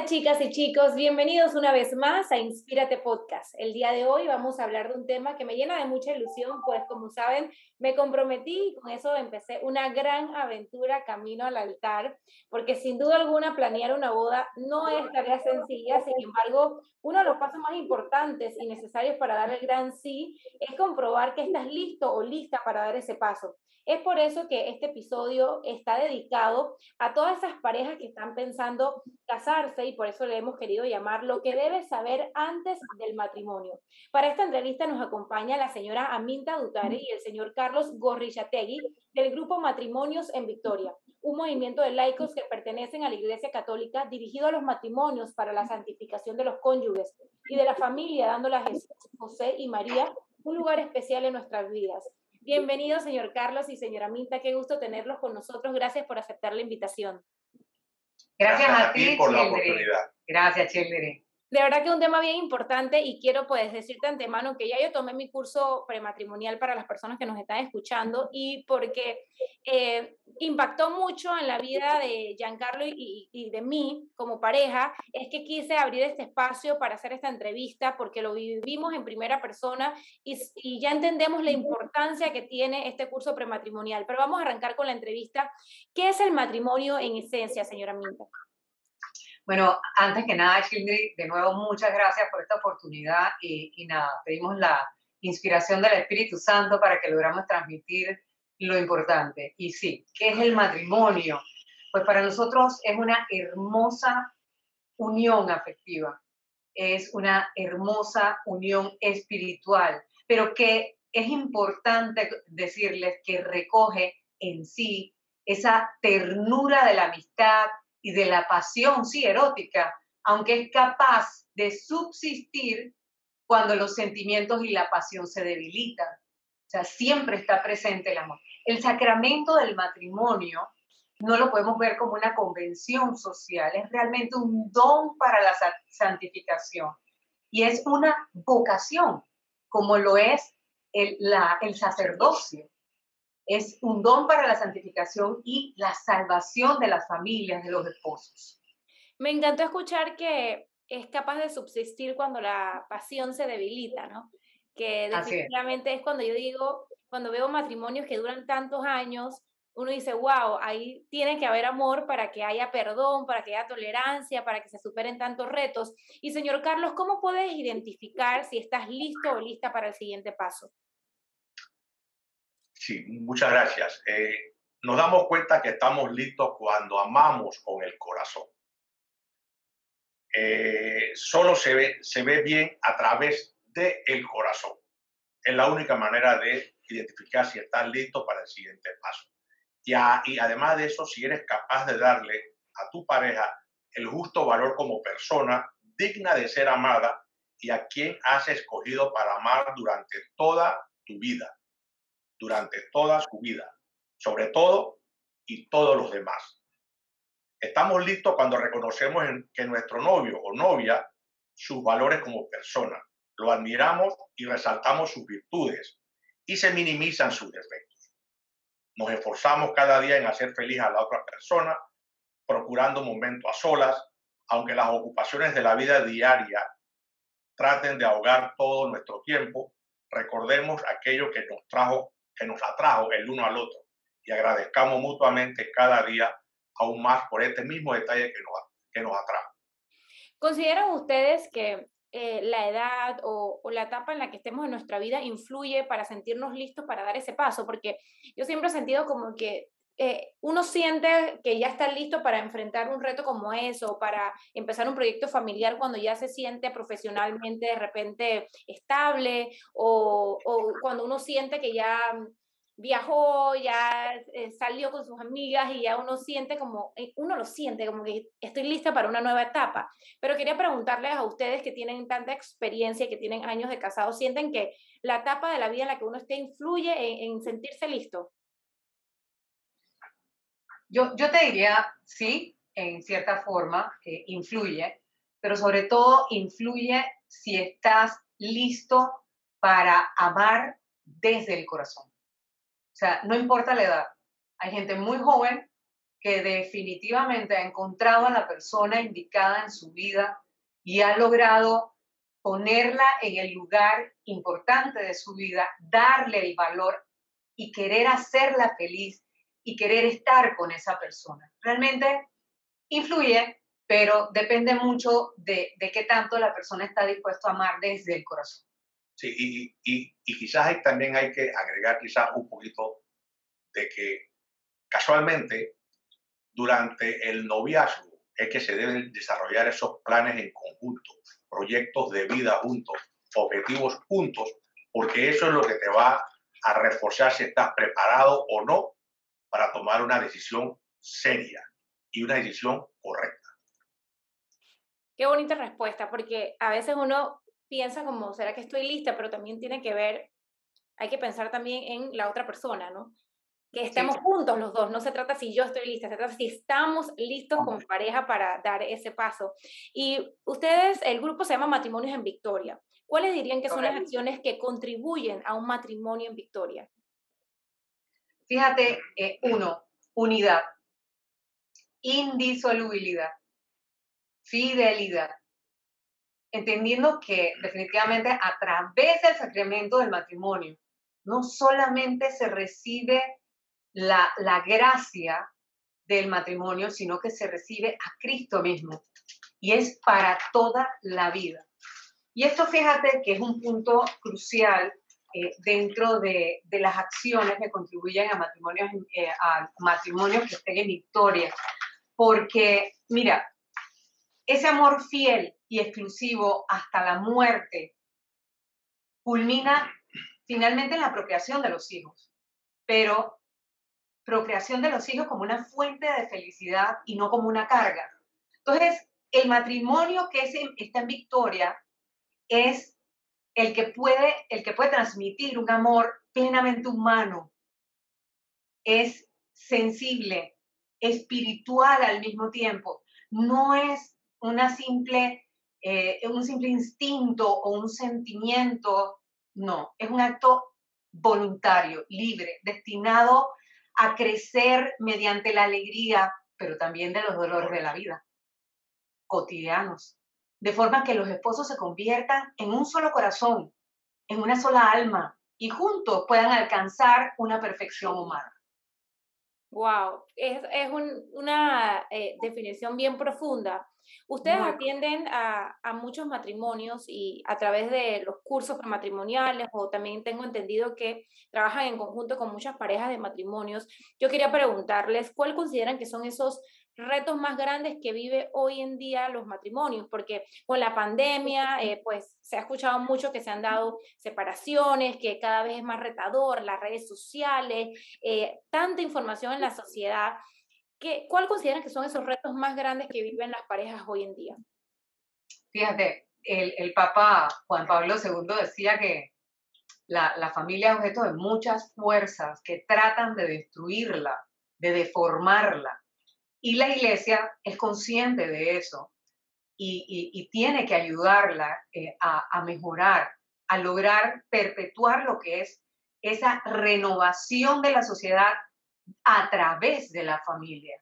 Hola chicas y chicos, bienvenidos una vez más a Inspírate Podcast. El día de hoy vamos a hablar de un tema que me llena de mucha ilusión, pues como saben, me comprometí y con eso empecé una gran aventura camino al altar, porque sin duda alguna planear una boda no es tarea sencilla, sin embargo, uno de los pasos más importantes y necesarios para dar el gran sí es comprobar que estás listo o lista para dar ese paso. Es por eso que este episodio está dedicado a todas esas parejas que están pensando casarse y por eso le hemos querido llamar lo que debes saber antes del matrimonio. Para esta entrevista nos acompaña la señora Aminta Dutare y el señor Carlos Gorrichategui del grupo Matrimonios en Victoria, un movimiento de laicos que pertenecen a la Iglesia Católica dirigido a los matrimonios para la santificación de los cónyuges y de la familia, dándole a Jesús, José y María un lugar especial en nuestras vidas. Bienvenido, señor Carlos y señora Minta. Qué gusto tenerlos con nosotros. Gracias por aceptar la invitación. Gracias, a, ti por la oportunidad. Gracias, Children de verdad que es un tema bien importante y quiero pues decirte antemano que ya yo tomé mi curso prematrimonial para las personas que nos están escuchando y porque eh, impactó mucho en la vida de Giancarlo y, y, de mí como pareja, es que quise abrir este espacio para hacer esta entrevista porque lo vivimos en primera persona y, y ya entendemos la importancia que tiene este curso prematrimonial. Pero vamos a arrancar con la entrevista. ¿Qué es el matrimonio en esencia, señora Minta? Bueno, antes que nada, Childry, de nuevo muchas gracias por esta oportunidad y, y, nada, pedimos la inspiración del Espíritu Santo para que logramos transmitir lo importante. Y sí, ¿qué es el matrimonio? Pues para nosotros es una hermosa unión afectiva, es una hermosa unión espiritual, pero que es importante decirles que recoge en sí esa ternura de la amistad, y de la pasión, sí, erótica, aunque es capaz de subsistir cuando los sentimientos y la pasión se debilitan. O sea, siempre está presente el amor. El sacramento del matrimonio no lo podemos ver como una convención social, es realmente un don para la santificación y es una vocación, como lo es el, el sacerdocio es un don para la santificación y la salvación de las familias, de los esposos. Me encantó escuchar que es capaz de subsistir cuando la pasión se debilita, ¿no? Que definitivamente es. cuando yo digo, cuando veo matrimonios que duran tantos años, uno dice, wow, ahí tiene que haber amor para que haya perdón, para que haya tolerancia, para que se superen tantos retos. Y señor Carlos, ¿cómo puedes identificar si estás listo o lista para el siguiente paso? Sí, muchas gracias. Eh, nos damos cuenta que estamos listos cuando amamos con el corazón. Eh, solo se ve, bien a través del el corazón. Es la única manera de identificar si estás listo para el siguiente paso. Y además de eso, si eres capaz de darle a tu pareja el justo valor como persona digna de ser amada y a quien has escogido para amar durante toda tu vida durante toda su vida, sobre todo y todos los demás. Estamos listos cuando reconocemos que nuestro novio o novia sus valores como persona, lo admiramos y resaltamos sus virtudes y se minimizan sus defectos. Nos esforzamos cada día en hacer feliz a la otra persona, procurando momentos a solas, aunque las ocupaciones de la vida diaria traten de ahogar todo nuestro tiempo, recordemos aquello que nos trajo que nos atrajo el uno al otro y agradezcamos mutuamente cada día aún más por este mismo detalle que nos, que nos atrajo. ¿Consideran ustedes que eh, la edad o, o, la etapa en la que estemos en nuestra vida influye para sentirnos listos para dar ese paso? Porque yo siempre he sentido como que eh, uno siente que ya está listo para enfrentar un reto como eso, para empezar un proyecto familiar cuando ya se siente profesionalmente de repente estable o, o cuando uno siente que ya viajó, ya eh, salió con sus amigas y ya uno siente como, eh, uno lo siente como que estoy lista para una nueva etapa. Pero quería preguntarles a ustedes que tienen tanta experiencia, que tienen años de casado, ¿sienten que la etapa de la vida en la que uno esté influye en, en sentirse listo? Yo, yo te diría, sí, en cierta forma, que influye, pero sobre todo influye si estás listo para amar desde el corazón. Sea, no importa la edad. Hay gente muy joven que definitivamente ha encontrado a la persona indicada en su vida y ha logrado ponerla en el lugar importante de su vida, darle el valor y querer hacerla feliz y querer estar con esa persona. Realmente influye, pero depende mucho de, de qué tanto la persona está dispuesto a amar desde el corazón. Sí, y, y, y quizás también hay que agregar quizás un poquito de que casualmente durante el noviazgo es que se deben desarrollar esos planes en conjunto, proyectos de vida juntos, objetivos juntos, porque eso es lo que te va a reforzar si estás preparado o no para tomar una decisión seria y una decisión correcta. Qué bonita respuesta, porque a veces uno piensa como, ¿será que estoy lista? Pero también tiene que ver, hay que pensar también en la otra persona, ¿no? que estemos juntos los dos. No se trata si yo estoy lista, se trata si estamos listos como pareja para dar ese paso. Y ustedes, el grupo se llama Matrimonios en Victoria. ¿Cuáles dirían que son las acciones que contribuyen a un matrimonio en Victoria? Fíjate, eh, uno, unidad, indisolubilidad, fidelidad, entendiendo que definitivamente a través del sacramento del matrimonio no solamente se recibe la, la gracia del matrimonio, sino que se recibe a Cristo mismo y es para toda la vida. Y esto fíjate que es un punto crucial eh, dentro de, de, las acciones que contribuyen a matrimonios, eh, a matrimonios que estén en victoria. Porque, mira, ese amor fiel y exclusivo hasta la muerte culmina finalmente en la procreación de los hijos. Pero procreación de los hijos como una fuente de felicidad y no como una carga. Entonces, el matrimonio que es está en victoria es el que, puede, el que puede transmitir un amor plenamente humano, es sensible, espiritual al mismo tiempo. No es una simple, eh, un simple instinto o un sentimiento, no, es un acto voluntario, libre, destinado a crecer mediante la alegría, pero también de los dolores de la vida, cotidianos, de forma que los esposos se conviertan en un solo corazón, en una sola alma, y juntos puedan alcanzar una perfección humana. Wow, es, es una eh, definición bien profunda. Ustedes atienden a, a, muchos matrimonios y a través de los cursos matrimoniales o también tengo entendido que trabajan en conjunto con muchas parejas de matrimonios. Yo quería preguntarles, ¿cuál consideran que son esos retos más grandes que vive hoy en día los matrimonios, porque con la pandemia, eh, pues se ha escuchado mucho que se han dado separaciones, que cada vez es más retador, las redes sociales, eh, tanta información en la sociedad. ¿Qué, ¿Cuál consideran que son esos retos más grandes que viven las parejas hoy en día? Fíjate, el, Papa Juan Pablo II decía que la, la familia es objeto de muchas fuerzas que tratan de destruirla, de deformarla y la iglesia es consciente de eso y, tiene que ayudarla eh, a, mejorar, a lograr perpetuar lo que es esa renovación de la sociedad a través de la familia.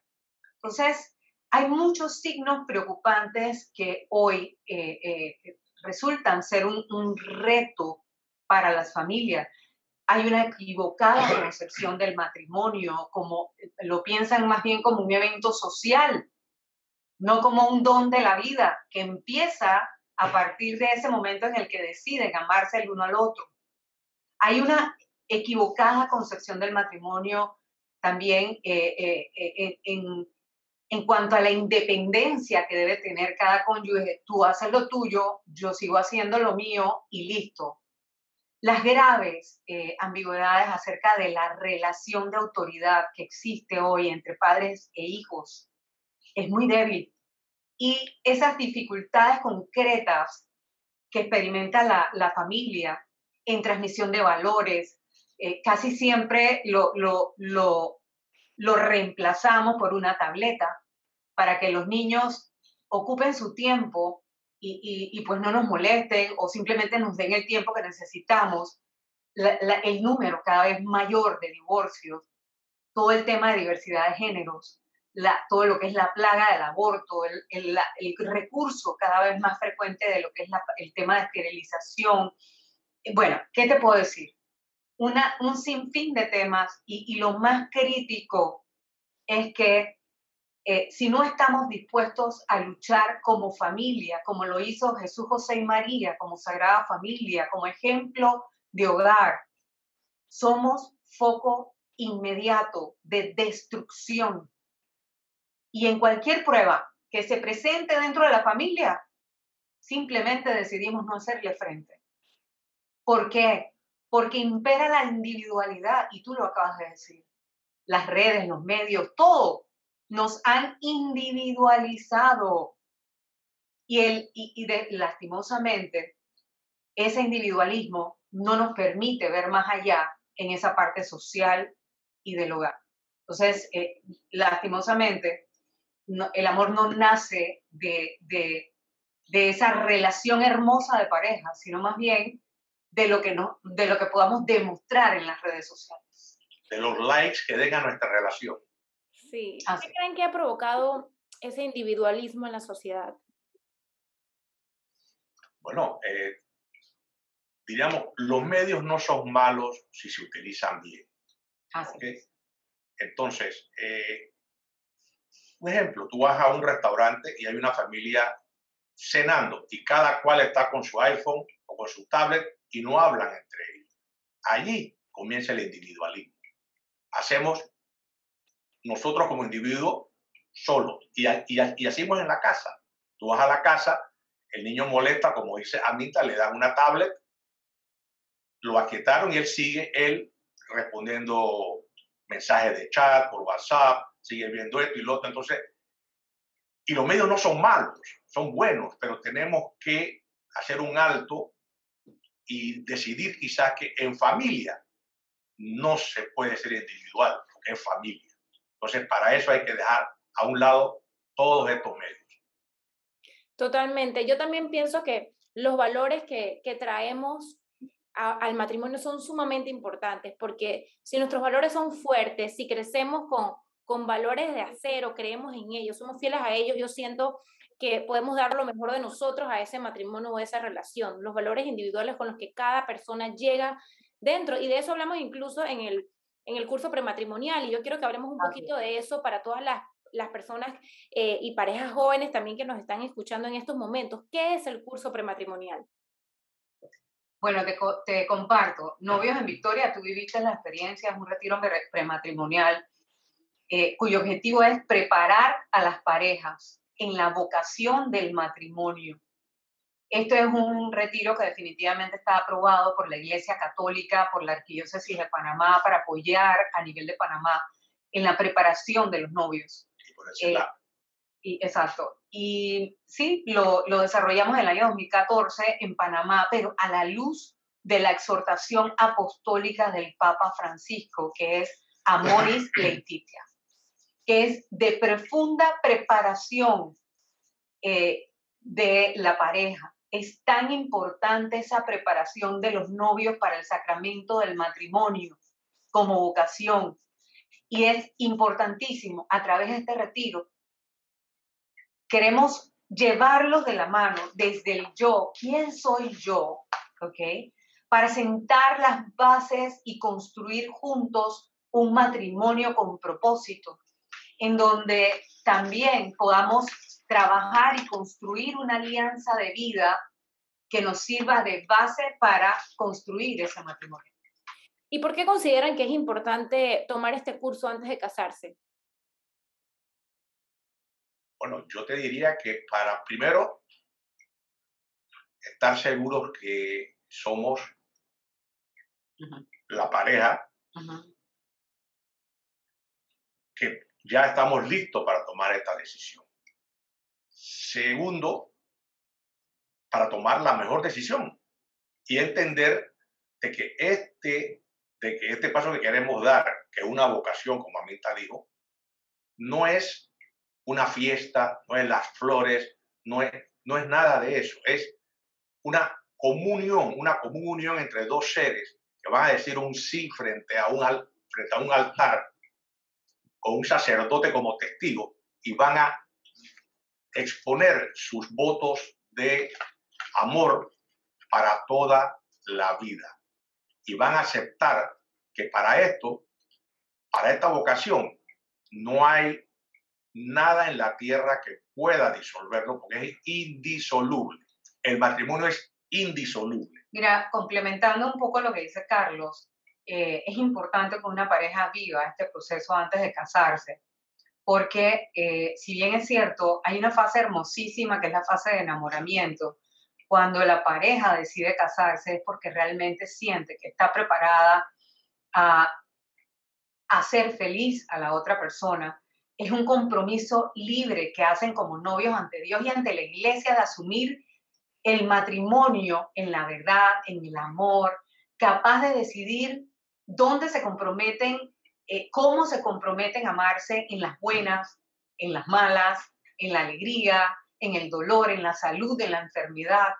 Entonces, hay muchos signos preocupantes que hoy eh, eh, resultan ser un, un, reto para las familias hay una equivocada concepción del matrimonio, como lo piensan más bien como un evento social, no como un don de la vida que empieza a partir de ese momento en el que deciden amarse el uno al otro. Hay una equivocada concepción del matrimonio también eh, eh, eh, en, en cuanto a la independencia que debe tener cada cónyuge. Tú haces lo tuyo, yo sigo haciendo lo mío y listo las graves ambigüedades acerca de la relación de autoridad que existe hoy entre padres e hijos es muy débil. Y esas dificultades concretas que experimenta la, familia en transmisión de valores, eh, casi siempre lo, lo, lo, lo reemplazamos por una tableta para que los niños ocupen su tiempo y, pues no nos molesten o simplemente nos den el tiempo que necesitamos, el número cada vez mayor de divorcios, todo el tema de diversidad de géneros, todo lo que es la plaga del aborto, el, el, recurso cada vez más frecuente de lo que es el tema de esterilización. Bueno, ¿qué te puedo decir? Una, un sinfín de temas y, lo más crítico es que eh, si no estamos dispuestos a luchar como familia, como lo hizo Jesús, José y María, como Sagrada Familia, como ejemplo de hogar, somos foco inmediato de destrucción. Y en cualquier prueba que se presente dentro de la familia, simplemente decidimos no hacerle frente. ¿Por qué? Porque impera la individualidad, y tú lo acabas de decir. Las redes, los medios, todo nos han individualizado. Y, el, y, lastimosamente, ese individualismo no nos permite ver más allá en esa parte social y del hogar. Entonces, eh, lastimosamente, el amor no nace de, de, de, esa relación hermosa de pareja, sino más bien de lo, que no, de lo que podamos demostrar en las redes sociales. De los likes que den a nuestra relación. Sí. ¿Qué creen que ha provocado ese individualismo en la sociedad? Bueno, eh, diríamos, los medios no son malos si se utilizan bien. Entonces, eh, un ejemplo, tú vas a un restaurante y hay una familia cenando y cada cual está con su iPhone o con su tablet y no hablan entre ellos. Allí comienza el individualismo. Hacemos nosotros como individuos solos. Y, y, y hacemos en la casa. Tú vas a la casa, el niño molesta, como dice Anita, le dan una tablet, lo aquietaron y él sigue, él respondiendo mensajes de chat por WhatsApp, sigue viendo esto y lo otro. Entonces, y los medios no son malos, son buenos, pero tenemos que hacer un alto y decidir quizás que en familia no se puede ser individual, porque es familia. Entonces, para eso hay que dejar a un lado todos estos medios. Totalmente. Yo también pienso que los valores que, que traemos al matrimonio son sumamente importantes, porque si nuestros valores son fuertes, si crecemos con, con valores de acero, creemos en ellos, somos fieles a ellos, yo siento que podemos dar lo mejor de nosotros a ese matrimonio o a esa relación, los valores individuales con los que cada persona llega dentro. Y de eso hablamos incluso en el, en el curso prematrimonial y yo quiero que hablemos un poquito de eso para todas las, las personas eh, y parejas jóvenes también que nos están escuchando en estos momentos. ¿Qué es el curso prematrimonial? Bueno, te, te comparto. Novios en Victoria, tú viviste la experiencia, es un retiro prematrimonial eh, cuyo objetivo es preparar a las parejas en la vocación del matrimonio esto es un retiro que definitivamente está aprobado por la Iglesia Católica, por la Arquidiócesis de Panamá, para apoyar a nivel de Panamá en la preparación de los novios. Eh, y, exacto. Y sí, lo, lo desarrollamos en el año 2014 en Panamá, pero a la luz de la exhortación apostólica del Papa Francisco, que es Amoris Laetitia, que es de profunda preparación eh, de la pareja, es tan importante esa preparación de los novios para el sacramento del matrimonio como vocación. Y es importantísimo a través de este retiro. Queremos llevarlos de la mano desde el yo, quién soy yo, ¿ok? Para sentar las bases y construir juntos un matrimonio con propósito, en donde también podamos trabajar y construir una alianza de vida que nos sirva de base para construir ese matrimonio. ¿Y por qué consideran que es importante tomar este curso antes de casarse? Bueno, yo te diría que para primero estar seguros que somos la pareja, que ya estamos listos para tomar esta decisión. Segundo, para tomar la mejor decisión y entender de que este, de que este paso que queremos dar, que es una vocación, como Amita dijo, no es una fiesta, no es las flores, no es, no es nada de eso, es una comunión, una comunión entre dos seres que van a decir un sí frente a un, frente a un altar con un sacerdote como testigo y van a exponer sus votos de amor para toda la vida. Y van a aceptar que para esto, para esta vocación, no hay nada en la tierra que pueda disolverlo porque es indisoluble. El matrimonio es indisoluble. Mira, complementando un poco lo que dice Carlos, eh, es importante que una pareja viva este proceso antes de casarse, porque eh, si bien es cierto, hay una fase hermosísima que es la fase de enamoramiento. Cuando la pareja decide casarse es porque realmente siente que está preparada a hacer feliz a la otra persona. Es un compromiso libre que hacen como novios ante Dios y ante la iglesia de asumir el matrimonio en la verdad, en el amor, capaz de decidir dónde se comprometen, eh, cómo se comprometen a amarse en las buenas, en las malas, en la alegría, en el dolor, en la salud, en la enfermedad.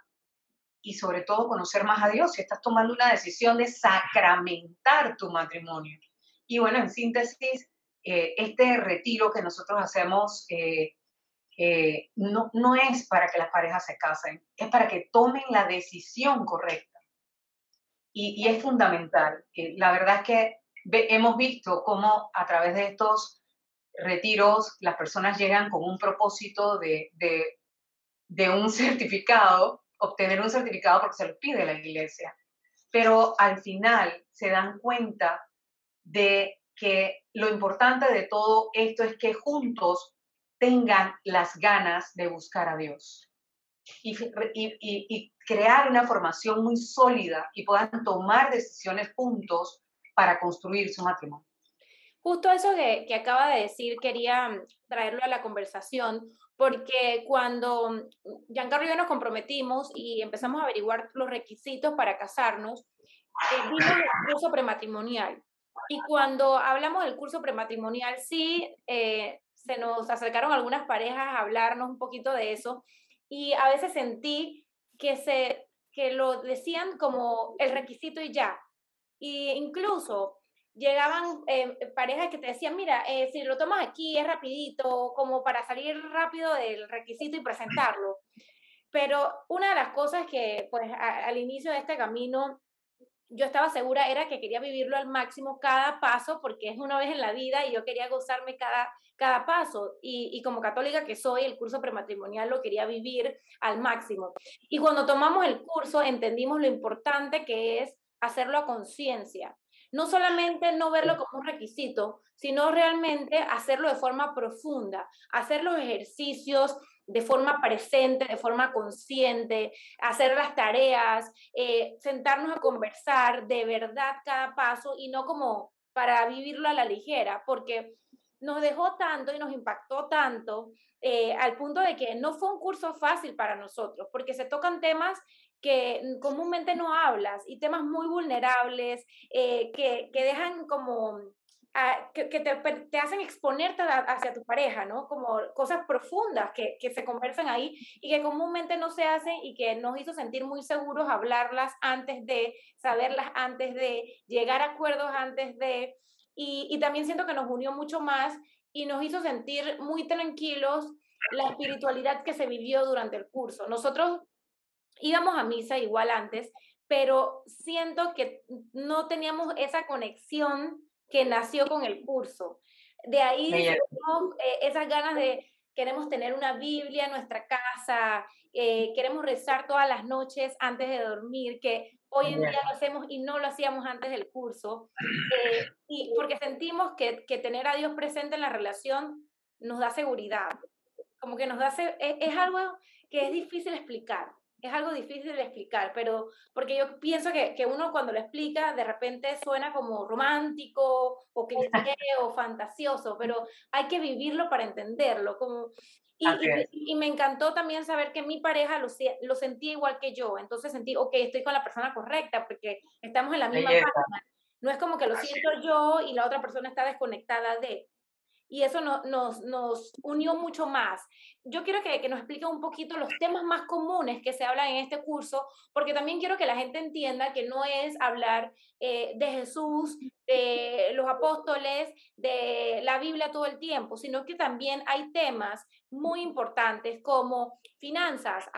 Y sobre todo conocer más a Dios. Si estás tomando una decisión de sacramentar tu matrimonio. Y bueno, en síntesis, eh, este retiro que nosotros hacemos eh, no, no es para que las parejas se casen, es para que tomen la decisión correcta y, es fundamental. La verdad es que hemos visto cómo a través de estos retiros las personas llegan con un propósito de, de, un certificado, obtener un certificado porque se lo pide la iglesia, pero al final se dan cuenta de que lo importante de todo esto es que juntos tengan las ganas de buscar a Dios y, y, crear una formación muy sólida y puedan tomar decisiones juntos para construir su matrimonio. Justo eso que, que, acaba de decir, quería traerlo a la conversación, porque cuando Giancarlo y yo nos comprometimos y empezamos a averiguar los requisitos para casarnos, eh, vimos el curso prematrimonial. Y cuando hablamos del curso prematrimonial, sí, eh, se nos acercaron algunas parejas a hablarnos un poquito de eso y a veces sentí que, se, que lo decían como el requisito y ya. Y incluso llegaban eh, parejas que te decían, mira, eh, si lo tomas aquí es rapidito, como para salir rápido del requisito y presentarlo. Pero una de las cosas que pues al inicio de este camino yo estaba segura era que quería vivirlo al máximo cada paso porque es una vez en la vida y yo quería gozarme cada, cada paso. Y, y, como católica que soy, el curso prematrimonial lo quería vivir al máximo. Y cuando tomamos el curso entendimos lo importante que es hacerlo a conciencia. No solamente no verlo como un requisito, sino realmente hacerlo de forma profunda, hacer los ejercicios, de forma presente, de forma consciente, hacer las tareas, eh, sentarnos a conversar de verdad cada paso y no como para vivirlo a la ligera, porque nos dejó tanto y nos impactó tanto eh, al punto de que no fue un curso fácil para nosotros, porque se tocan temas que comúnmente no hablas y temas muy vulnerables eh, que, que dejan como que, te, te, hacen exponerte hacia tu pareja, ¿no? Como cosas profundas que, que, se conversan ahí y que comúnmente no se hacen y que nos hizo sentir muy seguros hablarlas antes de, saberlas antes de, llegar a acuerdos antes de, y, y también siento que nos unió mucho más y nos hizo sentir muy tranquilos la espiritualidad que se vivió durante el curso. Nosotros íbamos a misa igual antes, pero siento que no teníamos esa conexión que nació con el curso. De ahí eh, esas ganas de queremos tener una Biblia en nuestra casa, eh, queremos rezar todas las noches antes de dormir, que hoy en día lo hacemos y no lo hacíamos antes del curso, eh, y porque sentimos que, que, tener a Dios presente en la relación nos da seguridad, como que nos da, es, es algo que es difícil explicar, es algo difícil de explicar, pero porque yo pienso que, que, uno cuando lo explica de repente suena como romántico o cliché o fantasioso, pero hay que vivirlo para entenderlo. Como, y, y, me encantó también saber que mi pareja lo, lo sentía igual que yo, entonces sentí, ok, estoy con la persona correcta porque estamos en la misma página. No es como que lo siento yo y la otra persona está desconectada de. y eso nos, nos unió mucho más. Yo quiero que, que nos explique un poquito los temas más comunes que se hablan en este curso, porque también quiero que la gente entienda que no es hablar eh, de Jesús, de los apóstoles, de la Biblia todo el tiempo, sino que también hay temas muy importantes como finanzas,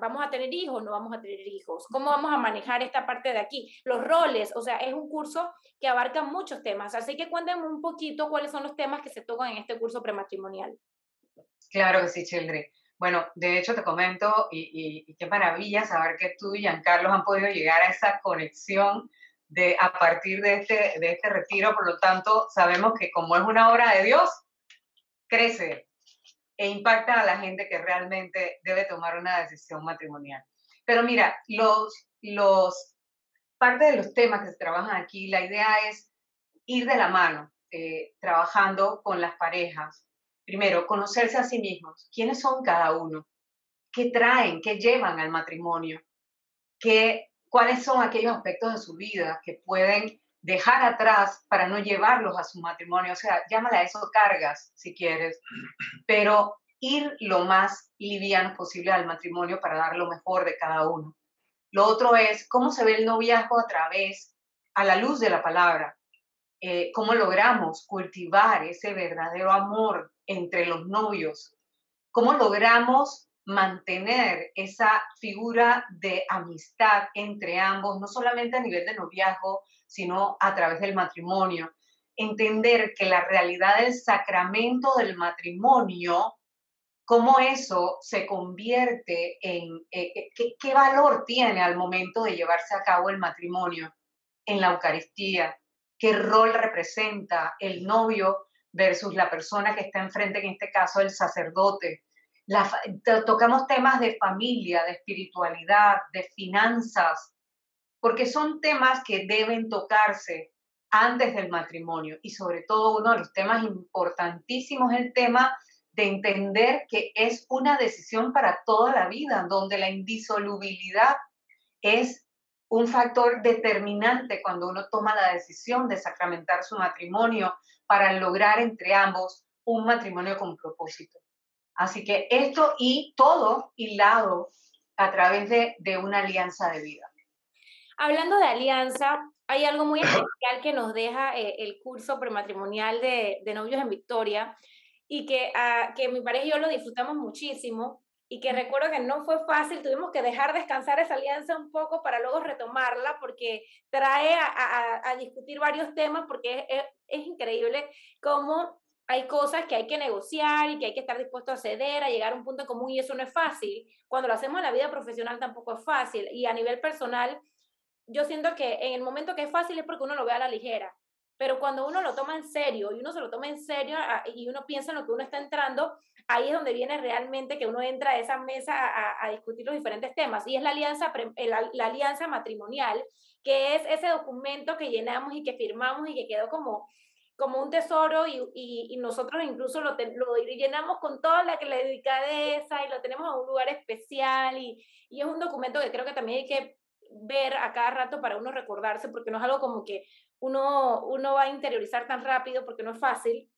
vamos a tener hijos, no vamos a tener hijos, cómo vamos a manejar esta parte de aquí, los roles, o sea, es un curso que abarca muchos temas, así que cuéntenme un poquito cuáles son los temas que se tocan en este curso prematrimonial. Claro que sí, Children. Bueno, de hecho te comento, y, y, qué maravilla saber que tú y Giancarlo han podido llegar a esa conexión de, a partir de este, de este retiro, por lo tanto, sabemos que como es una obra de Dios, crece e impacta a la gente que realmente debe tomar una decisión matrimonial. Pero mira, los, los, parte de los temas que se trabajan aquí, la idea es ir de la mano, eh, trabajando con las parejas. Primero, conocerse a sí mismos. ¿Quiénes son cada uno? ¿Qué traen? ¿Qué llevan al matrimonio? ¿Qué cuáles son aquellos aspectos de su vida que pueden dejar atrás para no llevarlos a su matrimonio. O sea, llámale a eso cargas, si quieres, pero ir lo más liviano posible al matrimonio para dar lo mejor de cada uno. Lo otro es cómo se ve el noviazgo a través, a la luz de la palabra. Eh, cómo logramos cultivar ese verdadero amor entre los novios. Cómo logramos mantener esa figura de amistad entre ambos, no solamente a nivel de noviazgo, sino a través del matrimonio. Entender que la realidad del sacramento del matrimonio, cómo eso se convierte en, eh, eh, qué, qué valor tiene al momento de llevarse a cabo el matrimonio en la Eucaristía, qué rol representa el novio versus la persona que está enfrente, en este caso el sacerdote, tocamos temas de familia, de espiritualidad, de finanzas, porque son temas que deben tocarse antes del matrimonio. Y sobre todo uno de los temas importantísimos es el tema de entender que es una decisión para toda la vida, donde la indisolubilidad es un factor determinante cuando uno toma la decisión de sacramentar su matrimonio para lograr entre ambos un matrimonio con propósito. Así que esto y todo hilado a través de, una alianza de vida. Hablando de alianza, hay algo muy especial que nos deja eh, el curso prematrimonial de, novios en Victoria y que, uh, que mi pareja y yo lo disfrutamos muchísimo y que recuerdo que no fue fácil, tuvimos que dejar descansar esa alianza un poco para luego retomarla porque trae a, discutir varios temas porque es, es increíble cómo hay cosas que hay que negociar y que hay que estar dispuesto a ceder, a llegar a un punto común y eso no es fácil. Cuando lo hacemos en la vida profesional tampoco es fácil y a nivel personal, yo siento que en el momento que es fácil es porque uno lo ve a la ligera, pero cuando uno lo toma en serio y uno se lo toma en serio y uno piensa en lo que uno está entrando, ahí es donde viene realmente que uno entra a esa mesa a, discutir los diferentes temas y es la alianza, la alianza matrimonial, que es ese documento que llenamos y que firmamos y que quedó como como un tesoro y, y, nosotros incluso lo, lo, llenamos con toda la, la delicadeza y lo tenemos en un lugar especial y, y, es un documento que creo que también hay que ver a cada rato para uno recordarse porque no es algo como que uno, uno va a interiorizar tan rápido porque no es fácil.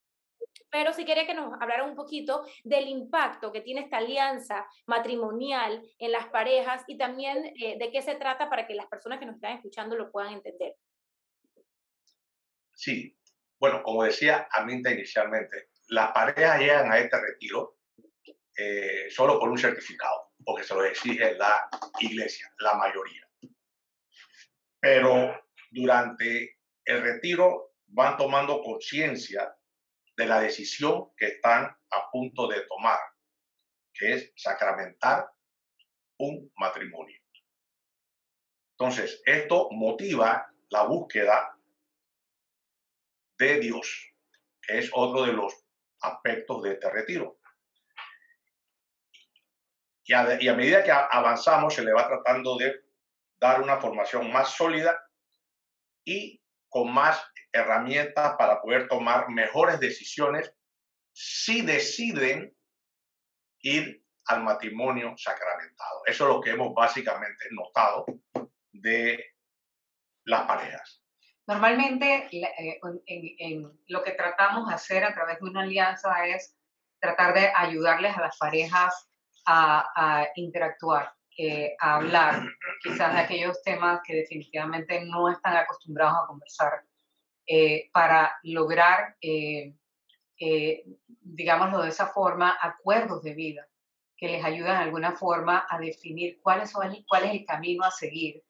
Pero si quería que nos hablara un poquito del impacto que tiene esta alianza matrimonial en las parejas y también eh, de qué se trata para que las personas que nos están escuchando lo puedan entender. Sí, bueno, como decía Aminta inicialmente, las parejas llegan a este retiro eh, solo por un certificado, porque se lo exige la iglesia, la mayoría. Pero durante el retiro van tomando conciencia de la decisión que están a punto de tomar, que es sacramentar un matrimonio. Entonces, esto motiva la búsqueda de Dios, que es otro de los aspectos de este retiro. Y a, y a medida que avanzamos, se le va tratando de dar una formación más sólida y con más herramientas para poder tomar mejores decisiones si deciden ir al matrimonio sacramentado. Eso es lo que hemos básicamente notado de las parejas. Normalmente eh, en, lo que tratamos de hacer a través de una alianza es tratar de ayudarles a las parejas a, interactuar, eh, a hablar quizás de aquellos temas que definitivamente no están acostumbrados a conversar, eh, para lograr, digámoslo de esa forma, acuerdos de vida que les ayudan de alguna forma a definir cuál es, cuál es el camino a seguir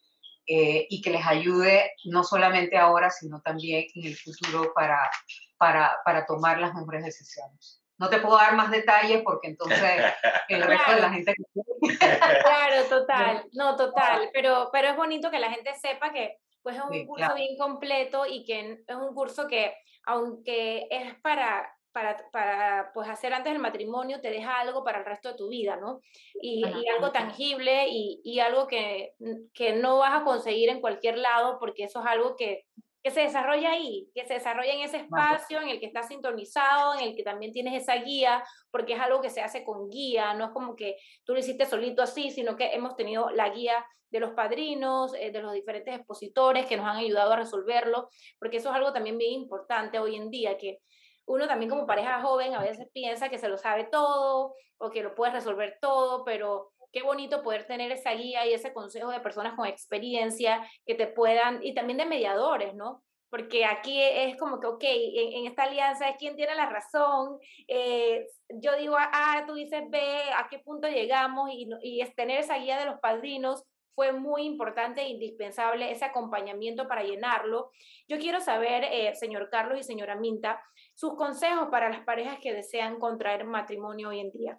eh, y que les ayude no solamente ahora, sino también en el futuro para, para, para tomar las mejores decisiones. No te puedo dar más detalles porque entonces el resto de la gente... claro, total, no, total, pero, pero es bonito que la gente sepa que pues es un curso bien completo y que es un curso que, aunque es para para, para pues, hacer antes del matrimonio te deja algo para el resto de tu vida, ¿no? Y, y algo tangible y, y, algo que, que no vas a conseguir en cualquier lado porque eso es algo que, que se desarrolla ahí, que se desarrolla en ese espacio en el que estás sintonizado, en el que también tienes esa guía, porque es algo que se hace con guía, no es como que tú lo hiciste solito así, sino que hemos tenido la guía de los padrinos, eh, de los diferentes expositores que nos han ayudado a resolverlo, porque eso es algo también bien importante hoy en día, que uno también como pareja joven a veces piensa que se lo sabe todo o que lo puede resolver todo, pero qué bonito poder tener esa guía y ese consejo de personas con experiencia que te puedan, y también de mediadores, ¿no? Porque aquí es como que, ok, en, esta alianza es quien tiene la razón. Eh, yo digo A, tú dices B, a qué punto llegamos y, y es tener esa guía de los padrinos fue muy importante e indispensable ese acompañamiento para llenarlo. Yo quiero saber, eh, señor Carlos y señora Minta, sus consejos para las parejas que desean contraer matrimonio hoy en día.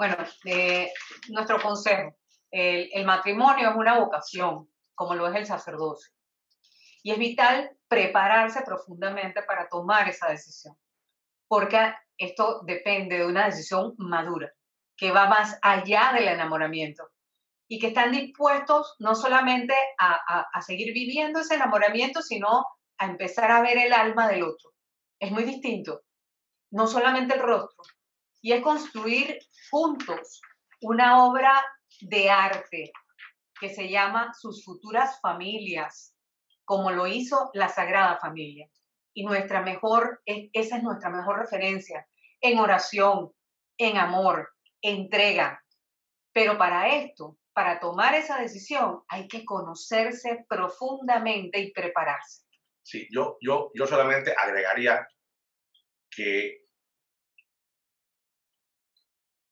Bueno, nuestro consejo, el, el matrimonio es una vocación, como lo es el sacerdocio. Y es vital prepararse profundamente para tomar esa decisión, porque esto depende de una decisión madura, que va más allá del enamoramiento y que están dispuestos no solamente a, a, seguir viviendo ese enamoramiento, sino a empezar a ver el alma del otro. Es muy distinto, no solamente el rostro, y es construir juntos una obra de arte que se llama Sus futuras familias, como lo hizo la Sagrada Familia. Y nuestra mejor, esa es nuestra mejor referencia en oración, en amor, entrega. Pero para esto para tomar esa decisión hay que conocerse profundamente y prepararse. Sí, yo, yo, yo solamente agregaría que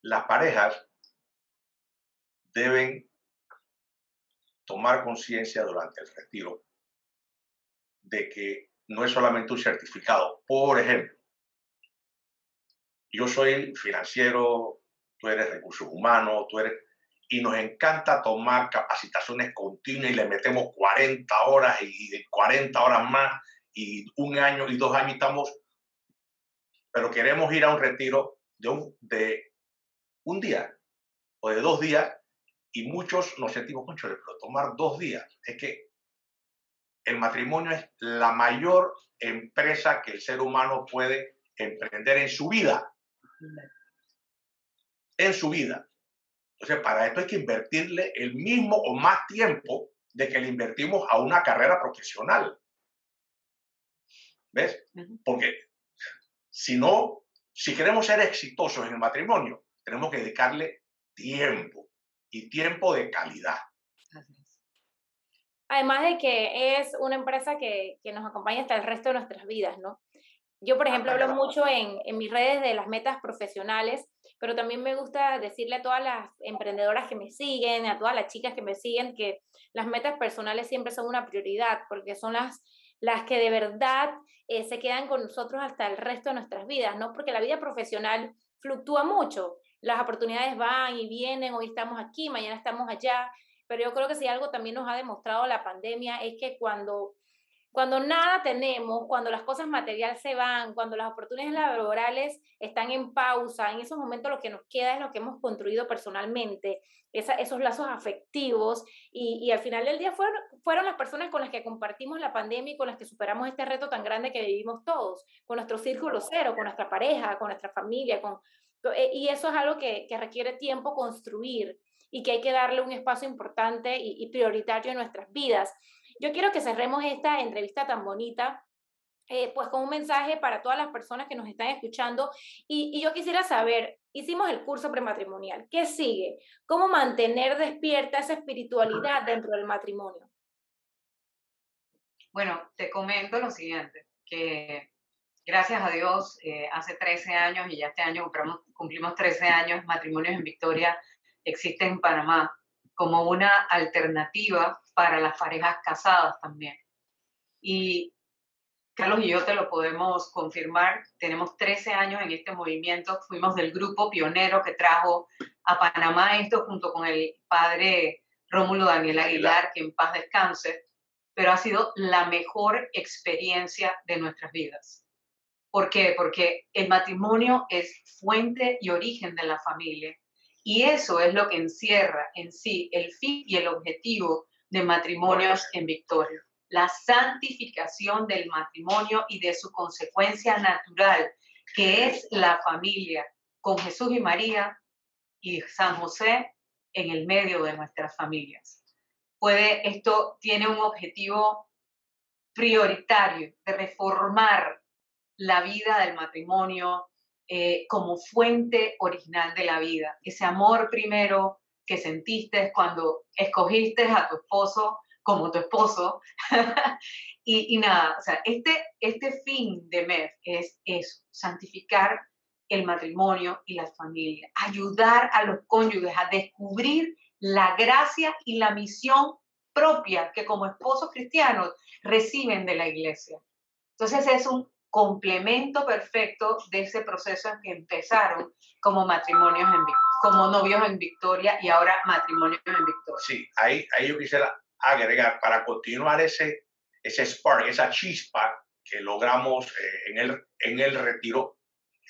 las parejas deben tomar conciencia durante el retiro de que no es solamente un certificado. Por ejemplo, yo soy financiero, tú eres recursos humanos, tú eres y nos encanta tomar capacitaciones continuas y le metemos 40 horas y 40 horas más y un año y dos años estamos, pero queremos ir a un retiro de un, un día o de dos días y muchos nos sentimos, concho, pero tomar dos días, es que el matrimonio es la mayor empresa que el ser humano puede emprender en su vida. En su vida. Entonces, para esto hay que invertirle el mismo o más tiempo de que le invertimos a una carrera profesional. ¿Ves? Porque si no, si queremos ser exitosos en el matrimonio, tenemos que dedicarle tiempo y tiempo de calidad. Además de que es una empresa que, que, nos acompaña hasta el resto de nuestras vidas, ¿no? Yo, por ejemplo, hablo mucho en, en mis redes de las metas profesionales pero también me gusta decirle a todas las emprendedoras que me siguen, a todas las chicas que me siguen, que las metas personales siempre son una prioridad, porque son las, las que de verdad eh, se quedan con nosotros hasta el resto de nuestras vidas, ¿no? Porque la vida profesional fluctúa mucho, las oportunidades van y vienen, hoy estamos aquí, mañana estamos allá, pero yo creo que si algo también nos ha demostrado la pandemia es que cuando cuando nada tenemos, cuando las cosas materiales se van, cuando las oportunidades laborales están en pausa, en esos momentos lo que nos queda es lo que hemos construido personalmente, esos lazos afectivos y, y, al final del día fueron, fueron las personas con las que compartimos la pandemia y con las que superamos este reto tan grande que vivimos todos, con nuestro círculo cero, con nuestra pareja, con nuestra familia, con, y eso es algo que, requiere tiempo construir y que hay que darle un espacio importante y, y prioritario en nuestras vidas. Yo quiero que cerremos esta entrevista tan bonita eh, pues con un mensaje para todas las personas que nos están escuchando. Y, yo quisiera saber, hicimos el curso prematrimonial, ¿qué sigue? ¿Cómo mantener despierta esa espiritualidad dentro del matrimonio? Bueno, te comento lo siguiente, que gracias a Dios, eh, hace 13 años y ya este año cumplimos, cumplimos 13 años, Matrimonios en Victoria existe en Panamá como una alternativa para las parejas casadas también. Y Carlos y yo te lo podemos confirmar. Tenemos 13 años en este movimiento. Fuimos del grupo pionero que trajo a Panamá esto junto con el padre Rómulo Daniel Aguilar, que en paz descanse. Pero ha sido la mejor experiencia de nuestras vidas. ¿Por qué? Porque el matrimonio es fuente y origen de la familia. Y eso es lo que encierra en sí el fin y el objetivo de matrimonios en Victoria la santificación del matrimonio y de su consecuencia natural, que es la familia, con Jesús y María y San José en el medio de nuestras familias. Puede, esto tiene un objetivo prioritario de reformar la vida del matrimonio eh, como fuente original de la vida. Ese amor primero que sentiste cuando escogiste a tu esposo como tu esposo. y, nada, o sea, este, este fin de MEF es eso, santificar el matrimonio y la familia, ayudar a los cónyuges a descubrir la gracia y la misión propia que como esposos cristianos reciben de la iglesia. Entonces es un complemento perfecto de ese proceso en que empezaron como matrimonios en como novios en Victoria y ahora matrimonios en Victoria. Sí, ahí, ahí yo quisiera agregar para continuar ese, ese spark, esa chispa que logramos eh, en, el, en el retiro.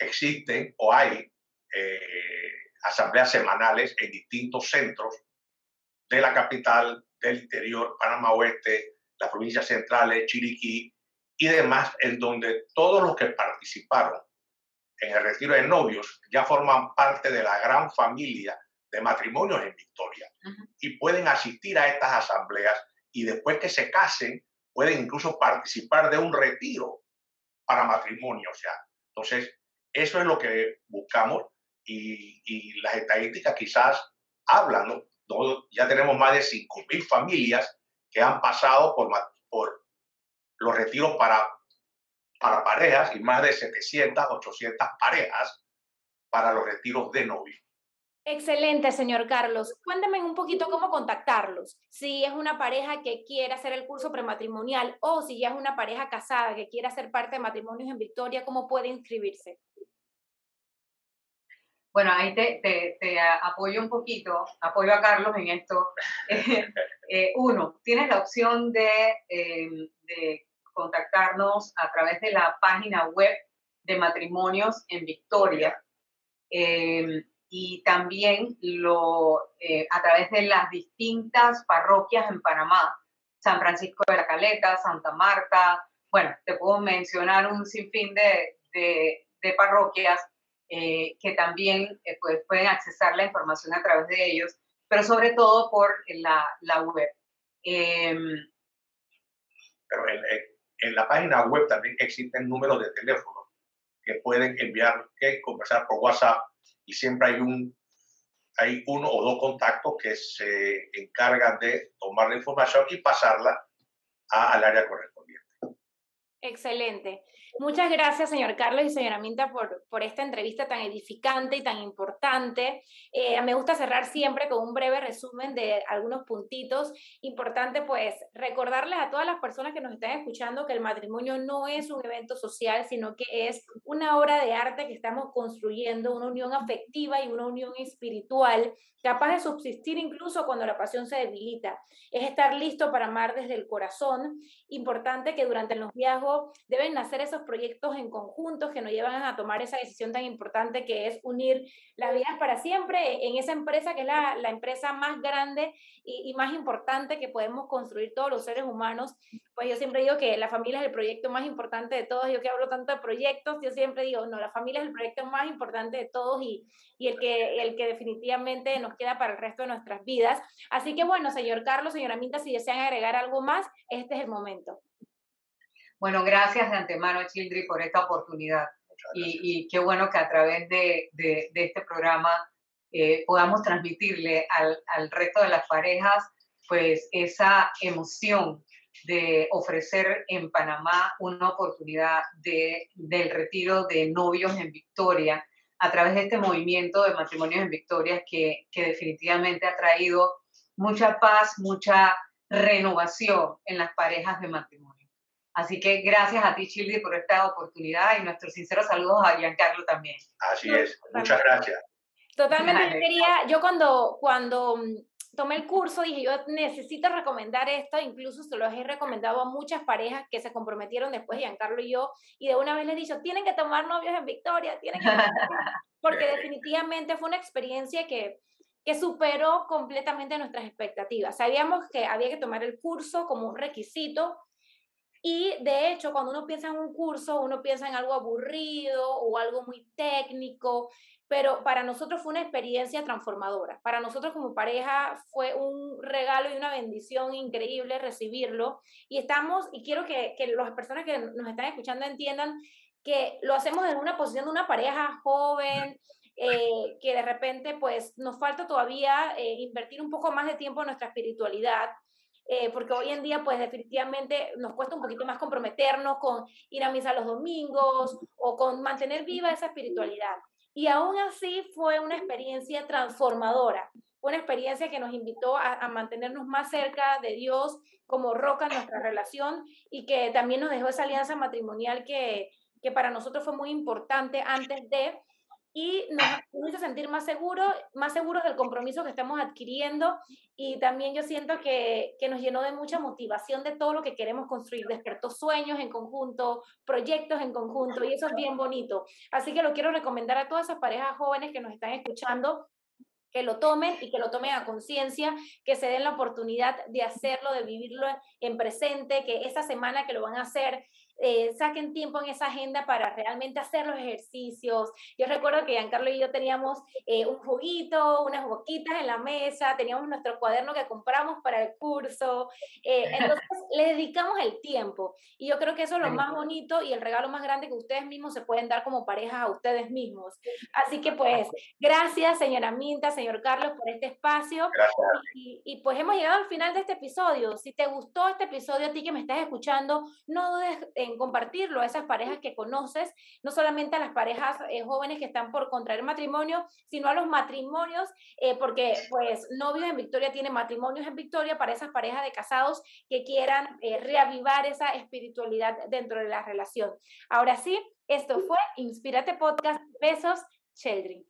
Existen o hay eh, asambleas semanales en distintos centros de la capital, del interior, Panamá Oeste, las provincias centrales, Chiriquí y demás, en donde todos los que participaron en el retiro de novios ya forman parte de la gran familia de matrimonios en Victoria y pueden asistir a estas asambleas y después que se casen pueden incluso participar de un retiro para matrimonio. O sea, entonces, eso es lo que buscamos y, y las estadísticas quizás hablan, ¿no? Ya tenemos más de 5.000 familias que han pasado por, por los retiros para, para parejas y más de 700, 800 parejas para los retiros de novios. Excelente, señor Carlos. Cuénteme un poquito cómo contactarlos. Si es una pareja que quiere hacer el curso prematrimonial o si ya es una pareja casada que quiere hacer parte de Matrimonios en Victoria, ¿cómo puede inscribirse? Bueno, ahí te, te, apoyo un poquito, apoyo a Carlos en esto. Eh, uno, tienes la opción de, de contactarnos a través de la página web de Matrimonios en Victoria. Eh, y también lo, eh, a través de las distintas parroquias en Panamá, San Francisco de la Caleta, Santa Marta, bueno, te puedo mencionar un sinfín de, de, parroquias eh, que también pues, pueden accesar la información a través de ellos, pero sobre todo por la, la web. Pero en, en, la página web también existen números de teléfono que pueden enviar, que conversar por WhatsApp y siempre hay un hay uno o dos contactos que se encargan de tomar la información y pasarla al área correspondiente. Excelente. Muchas gracias, señor Carlos y señora Minta, por, por esta entrevista tan edificante y tan importante. Eh, me gusta cerrar siempre con un breve resumen de algunos puntitos. Importante, pues, recordarles a todas las personas que nos están escuchando que el matrimonio no es un evento social, sino que es una obra de arte que estamos construyendo, una unión afectiva y una unión espiritual capaz de subsistir incluso cuando la pasión se debilita. Es estar listo para amar desde el corazón. Importante que durante los viajes deben nacer esos proyectos en conjuntos que nos llevan a tomar esa decisión tan importante que es unir las vidas para siempre en esa empresa que es la, la empresa más grande y, y, más importante que podemos construir todos los seres humanos. Pues yo siempre digo que la familia es el proyecto más importante de todos. Yo que hablo tanto de proyectos, yo siempre digo, no, la familia es el proyecto más importante de todos y, y el, que, el que definitivamente nos queda para el resto de nuestras vidas. Así que bueno, señor Carlos, señora Minta, si desean agregar algo más, este es el momento. Bueno, gracias de antemano, Childri, por esta oportunidad. Y, y, qué bueno que a través de, de, de este programa eh, podamos transmitirle al, al, resto de las parejas pues esa emoción de ofrecer en Panamá una oportunidad de, del retiro de novios en Victoria a través de este movimiento de matrimonios en Victoria que, que definitivamente ha traído mucha paz, mucha renovación en las parejas de matrimonio. Así que gracias a ti, Childi, por esta oportunidad y nuestros sinceros saludos a Giancarlo también. Así es, muchas gracias. Totalmente quería, yo cuando, cuando mm, tomé el curso dije, yo necesito recomendar esto, incluso se lo he recomendado a muchas parejas que se comprometieron después, Giancarlo y yo, y de una vez les he dicho, tienen que tomar novios en Victoria, tienen que porque definitivamente fue una experiencia que, que superó completamente nuestras expectativas. Sabíamos que había que tomar el curso como un requisito, y de hecho, cuando uno piensa en un curso, uno piensa en algo aburrido o algo muy técnico, pero para nosotros fue una experiencia transformadora. Para nosotros como pareja fue un regalo y una bendición increíble recibirlo. Y estamos, y quiero que, que las personas que nos están escuchando entiendan que lo hacemos en una posición de una pareja joven, eh, que de repente pues nos falta todavía eh, invertir un poco más de tiempo en nuestra espiritualidad. Eh, porque hoy en día, pues definitivamente nos cuesta un poquito más comprometernos con ir a misa los domingos o con mantener viva esa espiritualidad. Y aún así fue una experiencia transformadora, una experiencia que nos invitó a, mantenernos más cerca de Dios como roca en nuestra relación y que también nos dejó esa alianza matrimonial que, que para nosotros fue muy importante antes de y nos hizo sentir más seguros, más seguros del compromiso que estamos adquiriendo y también yo siento que, que, nos llenó de mucha motivación de todo lo que queremos construir, despertó sueños en conjunto, proyectos en conjunto y eso es bien bonito. Así que lo quiero recomendar a todas esas parejas jóvenes que nos están escuchando que lo tomen y que lo tomen a conciencia, que se den la oportunidad de hacerlo, de vivirlo en presente, que esa semana que lo van a hacer, eh, saquen tiempo en esa agenda para realmente hacer los ejercicios. Yo recuerdo que Giancarlo y yo teníamos eh, un juguito, unas boquitas en la mesa, teníamos nuestro cuaderno que compramos para el curso. Eh, entonces, le dedicamos el tiempo. Y yo creo que eso es lo más bonito y el regalo más grande que ustedes mismos se pueden dar como pareja a ustedes mismos. Así que, pues, gracias, señora Minta, señor Carlos, por este espacio. Y, y pues hemos llegado al final de este episodio. Si te gustó este episodio, a ti que me estás escuchando, no dudes en compartirlo a esas parejas que conoces, no solamente a las parejas eh, jóvenes que están por contraer matrimonio, sino a los matrimonios, eh, porque pues Novios en Victoria tiene matrimonios en Victoria para esas parejas de casados que quieran eh, reavivar esa espiritualidad dentro de la relación. Ahora sí, esto fue Inspírate Podcast. Besos, Sheldry.